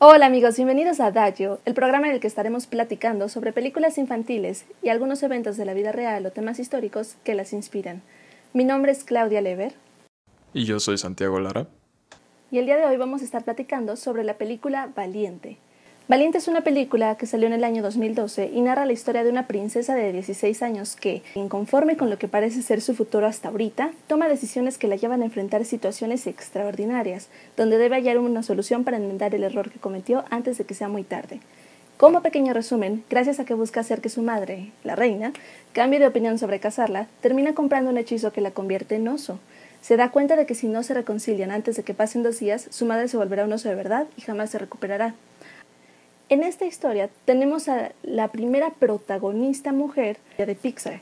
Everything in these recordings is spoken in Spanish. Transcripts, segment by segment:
Hola amigos, bienvenidos a Adagio, el programa en el que estaremos platicando sobre películas infantiles y algunos eventos de la vida real o temas históricos que las inspiran. Mi nombre es Claudia Lever. Y yo soy Santiago Lara. Y el día de hoy vamos a estar platicando sobre la película Valiente. Valiente es una película que salió en el año 2012 y narra la historia de una princesa de 16 años que, inconforme con lo que parece ser su futuro hasta ahorita, toma decisiones que la llevan a enfrentar situaciones extraordinarias, donde debe hallar una solución para enmendar el error que cometió antes de que sea muy tarde. Como pequeño resumen, gracias a que busca hacer que su madre, la reina, cambie de opinión sobre casarla, termina comprando un hechizo que la convierte en oso. Se da cuenta de que si no se reconcilian antes de que pasen dos días, su madre se volverá un oso de verdad y jamás se recuperará. En esta historia tenemos a la primera protagonista mujer de Pixar.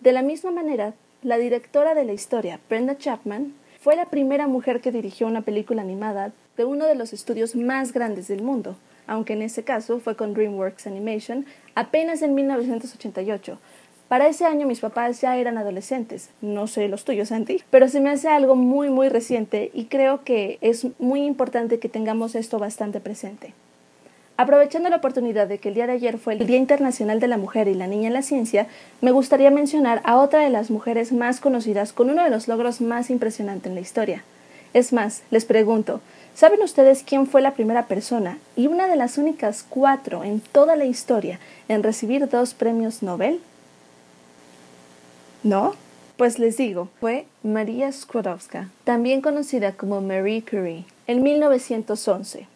De la misma manera, la directora de la historia, Brenda Chapman, fue la primera mujer que dirigió una película animada de uno de los estudios más grandes del mundo, aunque en ese caso fue con DreamWorks Animation apenas en 1988. Para ese año mis papás ya eran adolescentes, no sé los tuyos, Santi, pero se me hace algo muy muy reciente y creo que es muy importante que tengamos esto bastante presente. Aprovechando la oportunidad de que el día de ayer fue el Día Internacional de la Mujer y la Niña en la Ciencia, me gustaría mencionar a otra de las mujeres más conocidas con uno de los logros más impresionantes en la historia. Es más, les pregunto, ¿saben ustedes quién fue la primera persona y una de las únicas cuatro en toda la historia en recibir dos premios Nobel? ¿No? Pues les digo, fue María Skłodowska, también conocida como Marie Curie, en 1911.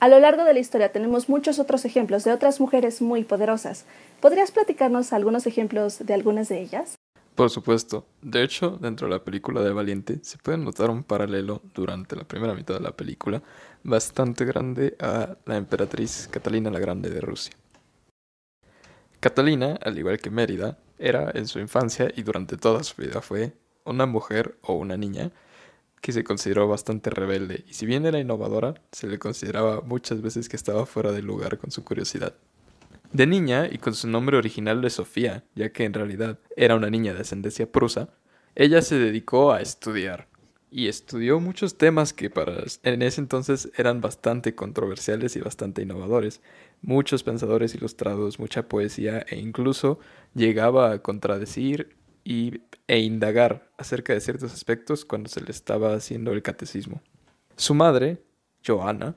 A lo largo de la historia tenemos muchos otros ejemplos de otras mujeres muy poderosas. ¿Podrías platicarnos algunos ejemplos de algunas de ellas? Por supuesto. De hecho, dentro de la película de Valiente se puede notar un paralelo durante la primera mitad de la película bastante grande a la emperatriz Catalina la Grande de Rusia. Catalina, al igual que Mérida, era en su infancia y durante toda su vida fue una mujer o una niña que se consideró bastante rebelde, y si bien era innovadora, se le consideraba muchas veces que estaba fuera de lugar con su curiosidad. De niña, y con su nombre original de Sofía, ya que en realidad era una niña de ascendencia prusa, ella se dedicó a estudiar, y estudió muchos temas que para en ese entonces eran bastante controversiales y bastante innovadores. Muchos pensadores ilustrados, mucha poesía e incluso llegaba a contradecir y, e indagar acerca de ciertos aspectos cuando se le estaba haciendo el catecismo. Su madre, Joana,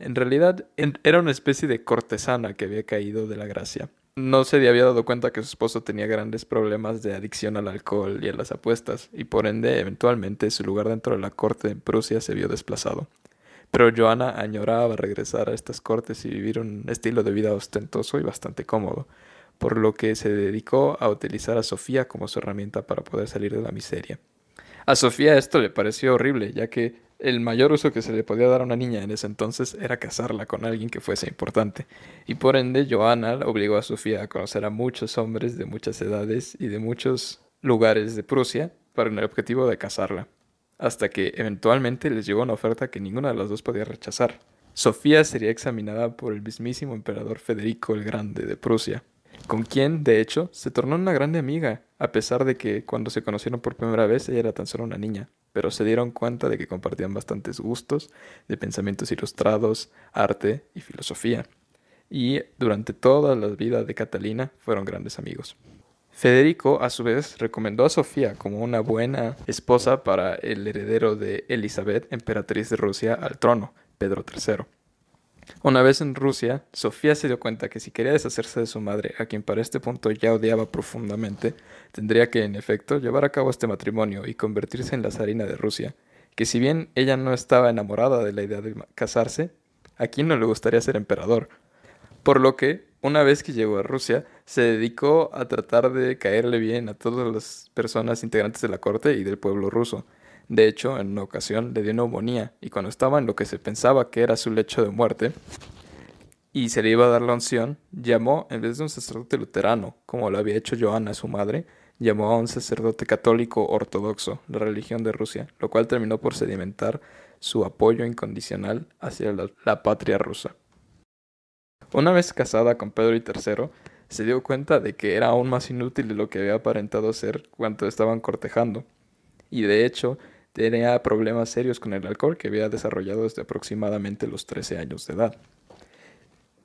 en realidad era una especie de cortesana que había caído de la gracia. No se había dado cuenta que su esposo tenía grandes problemas de adicción al alcohol y a las apuestas, y por ende, eventualmente, su lugar dentro de la corte en Prusia se vio desplazado. Pero Joana añoraba regresar a estas cortes y vivir un estilo de vida ostentoso y bastante cómodo, por lo que se dedicó a utilizar a Sofía como su herramienta para poder salir de la miseria. A Sofía esto le pareció horrible, ya que el mayor uso que se le podía dar a una niña en ese entonces era casarla con alguien que fuese importante, y por ende Joana obligó a Sofía a conocer a muchos hombres de muchas edades y de muchos lugares de Prusia para el objetivo de casarla, hasta que eventualmente les llegó una oferta que ninguna de las dos podía rechazar. Sofía sería examinada por el mismísimo emperador Federico el Grande de Prusia, con quien, de hecho, se tornó una grande amiga, a pesar de que cuando se conocieron por primera vez ella era tan solo una niña, pero se dieron cuenta de que compartían bastantes gustos de pensamientos ilustrados, arte y filosofía, y durante toda la vida de Catalina fueron grandes amigos. Federico, a su vez, recomendó a Sofía como una buena esposa para el heredero de Elizabeth, emperatriz de Rusia, al trono, Pedro III. Una vez en Rusia, Sofía se dio cuenta que si quería deshacerse de su madre, a quien para este punto ya odiaba profundamente, tendría que, en efecto, llevar a cabo este matrimonio y convertirse en la zarina de Rusia, que si bien ella no estaba enamorada de la idea de casarse, a quien no le gustaría ser emperador. Por lo que, una vez que llegó a Rusia, se dedicó a tratar de caerle bien a todas las personas integrantes de la corte y del pueblo ruso, de hecho, en una ocasión le dio neumonía y cuando estaba en lo que se pensaba que era su lecho de muerte y se le iba a dar la unción, llamó, en vez de un sacerdote luterano, como lo había hecho Joana, su madre, llamó a un sacerdote católico ortodoxo, la religión de Rusia, lo cual terminó por sedimentar su apoyo incondicional hacia la, patria rusa. Una vez casada con Pedro III, se dio cuenta de que era aún más inútil de lo que había aparentado ser cuando estaban cortejando, y de hecho tenía problemas serios con el alcohol que había desarrollado desde aproximadamente los 13 años de edad.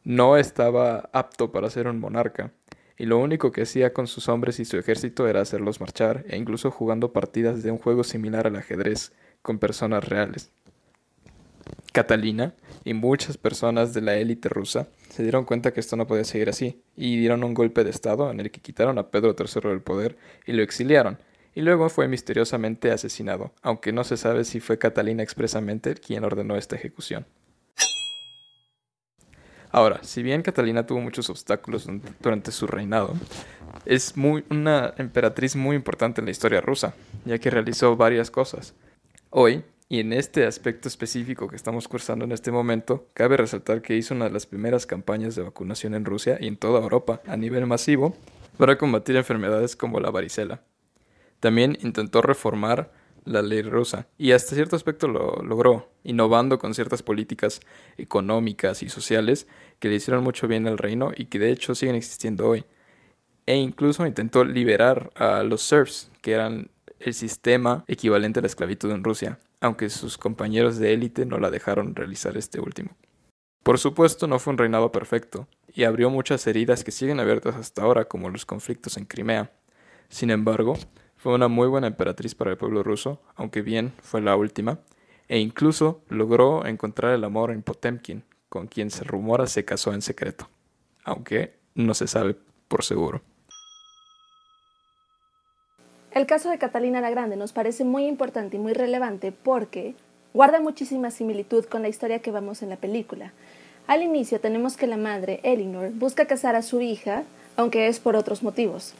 No estaba apto para ser un monarca, y lo único que hacía con sus hombres y su ejército era hacerlos marchar e incluso jugando partidas de un juego similar al ajedrez con personas reales. Catalina y muchas personas de la élite rusa se dieron cuenta que esto no podía seguir así y dieron un golpe de estado en el que quitaron a Pedro III del poder y lo exiliaron, y luego fue misteriosamente asesinado, aunque no se sabe si fue Catalina expresamente quien ordenó esta ejecución. Ahora, si bien Catalina tuvo muchos obstáculos durante su reinado, es muy, una emperatriz muy importante en la historia rusa, ya que realizó varias cosas. Hoy, y en este aspecto específico que estamos cursando en este momento, cabe resaltar que hizo una de las primeras campañas de vacunación en Rusia y en toda Europa a nivel masivo para combatir enfermedades como la varicela. También intentó reformar la ley rusa y hasta cierto aspecto lo logró, innovando con ciertas políticas económicas y sociales que le hicieron mucho bien al reino y que de hecho siguen existiendo hoy. E incluso intentó liberar a los serfs, que eran el sistema equivalente a la esclavitud en Rusia, aunque sus compañeros de élite no la dejaron realizar este último. Por supuesto, no fue un reinado perfecto, y abrió muchas heridas que siguen abiertas hasta ahora, como los conflictos en Crimea. Sin embargo, fue una muy buena emperatriz para el pueblo ruso, aunque bien fue la última, e incluso logró encontrar el amor en Potemkin, con quien se rumora se casó en secreto, aunque no se sabe por seguro. El caso de Catalina la Grande nos parece muy importante y muy relevante porque guarda muchísima similitud con la historia que vamos en la película. Al inicio tenemos que la madre, Elinor, busca casar a su hija, aunque es por otros motivos.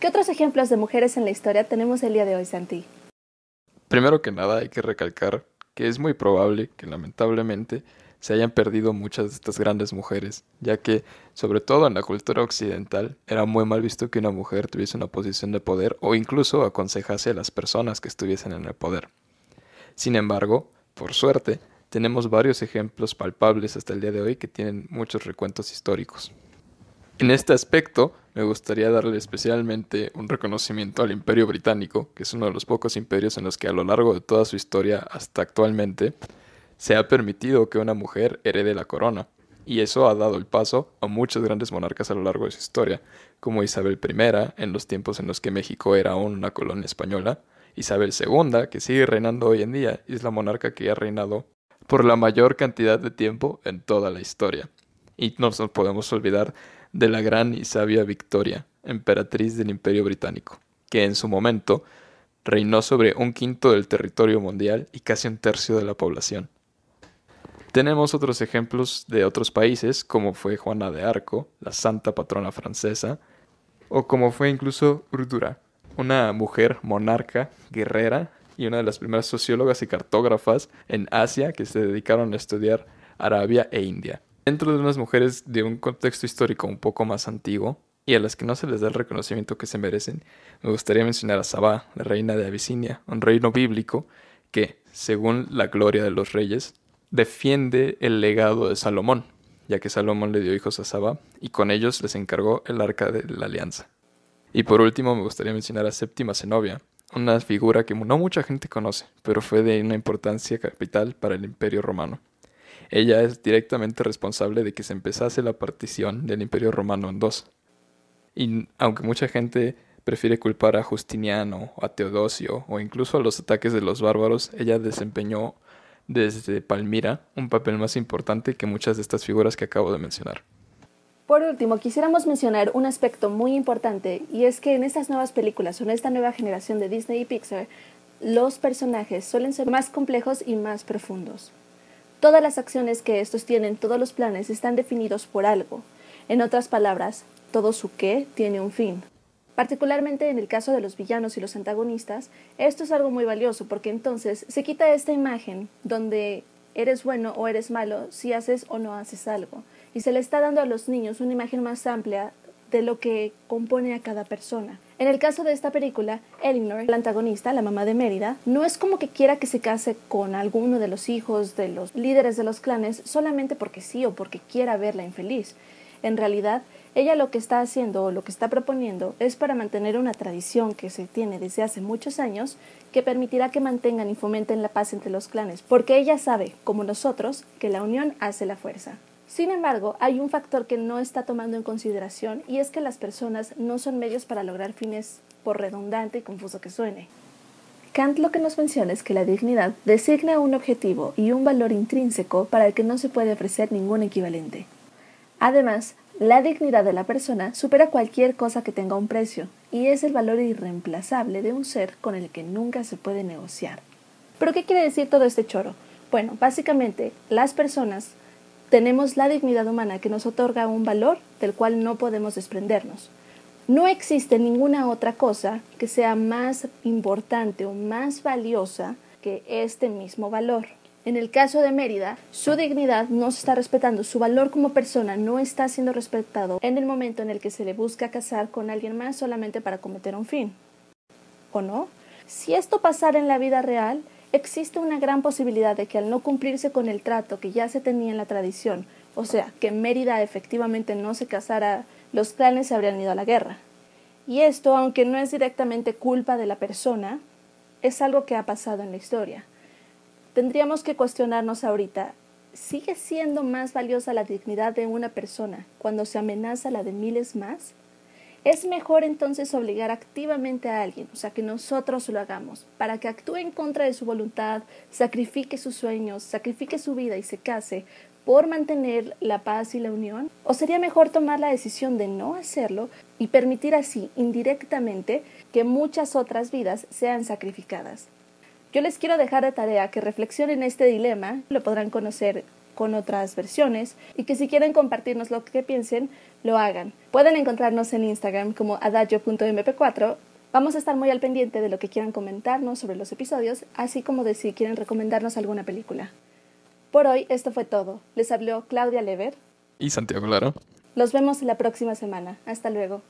¿Qué otros ejemplos de mujeres en la historia tenemos el día de hoy, Santi? Primero que nada hay que recalcar que es muy probable que lamentablemente se hayan perdido muchas de estas grandes mujeres, ya que, sobre todo en la cultura occidental, era muy mal visto que una mujer tuviese una posición de poder o incluso aconsejase a las personas que estuviesen en el poder. Sin embargo, por suerte, tenemos varios ejemplos palpables hasta el día de hoy que tienen muchos recuentos históricos. En este aspecto, me gustaría darle especialmente un reconocimiento al Imperio Británico, que es uno de los pocos imperios en los que a lo largo de toda su historia hasta actualmente se ha permitido que una mujer herede la corona. Y eso ha dado el paso a muchos grandes monarcas a lo largo de su historia, como Isabel I en los tiempos en los que México era aún una colonia española, Isabel II, que sigue reinando hoy en día y es la monarca que ha reinado por la mayor cantidad de tiempo en toda la historia. Y no nos podemos olvidar de la gran y sabia Victoria, emperatriz del Imperio Británico, que en su momento reinó sobre un quinto del territorio mundial y casi un tercio de la población. Tenemos otros ejemplos de otros países, como fue Juana de Arco, la santa patrona francesa, o como fue incluso Urdura, una mujer monarca, guerrera y una de las primeras sociólogas y cartógrafas en Asia que se dedicaron a estudiar Arabia e India. Dentro de unas mujeres de un contexto histórico un poco más antiguo y a las que no se les da el reconocimiento que se merecen, me gustaría mencionar a Sabá, la reina de Abisinia, un reino bíblico que, según la gloria de los reyes, defiende el legado de Salomón, ya que Salomón le dio hijos a Sabá y con ellos les encargó el arca de la alianza. Y por último me gustaría mencionar a Séptima Zenobia, una figura que no mucha gente conoce, pero fue de una importancia capital para el imperio romano. Ella es directamente responsable de que se empezase la partición del Imperio Romano en dos. Y aunque mucha gente prefiere culpar a Justiniano, a Teodosio o incluso a los ataques de los bárbaros, ella desempeñó desde Palmira un papel más importante que muchas de estas figuras que acabo de mencionar. Por último, quisiéramos mencionar un aspecto muy importante y es que en estas nuevas películas o en esta nueva generación de Disney y Pixar, los personajes suelen ser más complejos y más profundos. Todas las acciones que estos tienen, todos los planes están definidos por algo. En otras palabras, todo su qué tiene un fin. Particularmente en el caso de los villanos y los antagonistas, esto es algo muy valioso porque entonces se quita esta imagen donde eres bueno o eres malo si haces o no haces algo. Y se le está dando a los niños una imagen más amplia de lo que compone a cada persona. En el caso de esta película, Elinor, la antagonista, la mamá de Mérida, no es como que quiera que se case con alguno de los hijos de los líderes de los clanes solamente porque sí o porque quiera verla infeliz. En realidad, Ella lo que está haciendo o lo que está proponiendo es para mantener una tradición que se tiene desde hace muchos años que permitirá que mantengan y fomenten la paz entre los clanes, porque ella sabe, como nosotros, que la unión hace la fuerza. Sin embargo, hay un factor que no está tomando en consideración y es que las personas no son medios para lograr fines por redundante y confuso que suene. Kant lo que nos menciona es que la dignidad designa un objetivo y un valor intrínseco para el que no se puede ofrecer ningún equivalente. Además, la dignidad de la persona supera cualquier cosa que tenga un precio y es el valor irreemplazable de un ser con el que nunca se puede negociar. ¿Pero qué quiere decir todo este choro? Bueno, básicamente las personas tenemos la dignidad humana que nos otorga un valor del cual no podemos desprendernos. No existe ninguna otra cosa que sea más importante o más valiosa que este mismo valor. En el caso de Mérida, su dignidad no se está respetando, su valor como persona no está siendo respetado en el momento en el que se le busca casar con alguien más solamente para cometer un fin. ¿O no? Si esto pasara en la vida real, existe una gran posibilidad de que al no cumplirse con el trato que ya se tenía en la tradición, o sea, que Mérida efectivamente no se casara, los clanes se habrían ido a la guerra. Y esto, aunque no es directamente culpa de la persona, es algo que ha pasado en la historia tendríamos que cuestionarnos ahorita, ¿sigue siendo más valiosa la dignidad de una persona cuando se amenaza la de miles más? Es mejor entonces obligar activamente a alguien, o sea, que nosotros lo hagamos, para que actúe en contra de su voluntad, sacrifique sus sueños, sacrifique su vida y se case por mantener la paz y la unión? ¿O sería mejor tomar la decisión de no hacerlo y permitir así, indirectamente, que muchas otras vidas sean sacrificadas? Yo les quiero dejar de tarea que reflexionen este dilema, lo podrán conocer con otras versiones y que si quieren compartirnos lo que piensen, lo hagan. Pueden encontrarnos en Instagram como adagio.mp4. Vamos a estar muy al pendiente de lo que quieran comentarnos sobre los episodios, así como de si quieren recomendarnos alguna película. Por hoy esto fue todo. Les habló Claudia Lever y Santiago Laro. Los vemos la próxima semana. Hasta luego.